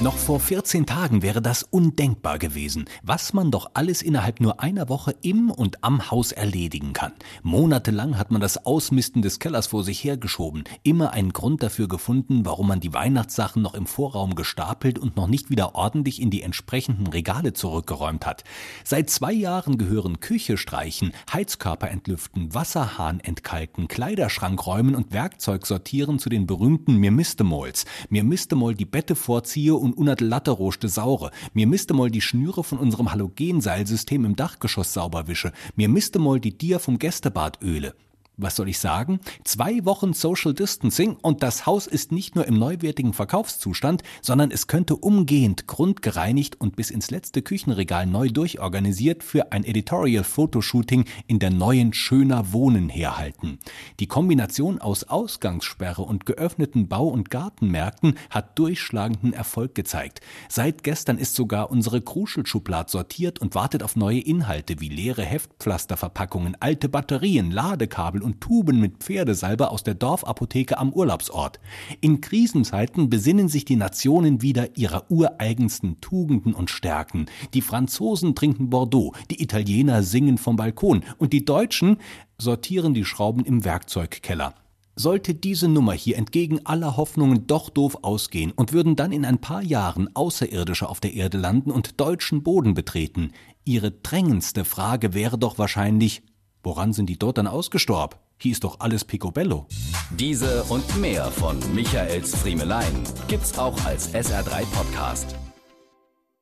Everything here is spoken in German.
Noch vor 14 Tagen wäre das undenkbar gewesen, was man doch alles innerhalb nur einer Woche im und am Haus erledigen kann. Monatelang hat man das Ausmisten des Kellers vor sich hergeschoben, immer einen Grund dafür gefunden, warum man die Weihnachtssachen noch im Vorraum gestapelt und noch nicht wieder ordentlich in die entsprechenden Regale zurückgeräumt hat. Seit zwei Jahren gehören Küche streichen, Heizkörper entlüften, Wasserhahn entkalken, Kleiderschrank räumen und Werkzeug sortieren zu den berühmten Mir Mistemols. Mir Mistemol die Bette vorziehe und unat latteroste saure. Mir misste mal die Schnüre von unserem Halogenseilsystem im Dachgeschoss sauber wische. Mir misste mal die Dier vom Gästebad öle was soll ich sagen? Zwei Wochen Social Distancing und das Haus ist nicht nur im neuwertigen Verkaufszustand, sondern es könnte umgehend grundgereinigt und bis ins letzte Küchenregal neu durchorganisiert für ein Editorial Fotoshooting in der neuen Schöner Wohnen herhalten. Die Kombination aus Ausgangssperre und geöffneten Bau- und Gartenmärkten hat durchschlagenden Erfolg gezeigt. Seit gestern ist sogar unsere Kruschelschublad sortiert und wartet auf neue Inhalte wie leere Heftpflasterverpackungen, alte Batterien, Ladekabel und Tuben mit Pferdesalbe aus der Dorfapotheke am Urlaubsort. In Krisenzeiten besinnen sich die Nationen wieder ihrer ureigensten Tugenden und Stärken. Die Franzosen trinken Bordeaux, die Italiener singen vom Balkon und die Deutschen sortieren die Schrauben im Werkzeugkeller. Sollte diese Nummer hier entgegen aller Hoffnungen doch doof ausgehen und würden dann in ein paar Jahren Außerirdische auf der Erde landen und deutschen Boden betreten, ihre drängendste Frage wäre doch wahrscheinlich, Woran sind die dort dann ausgestorben? Hier ist doch alles Picobello. Diese und mehr von Michaels Friemelein gibt's auch als SR3 Podcast.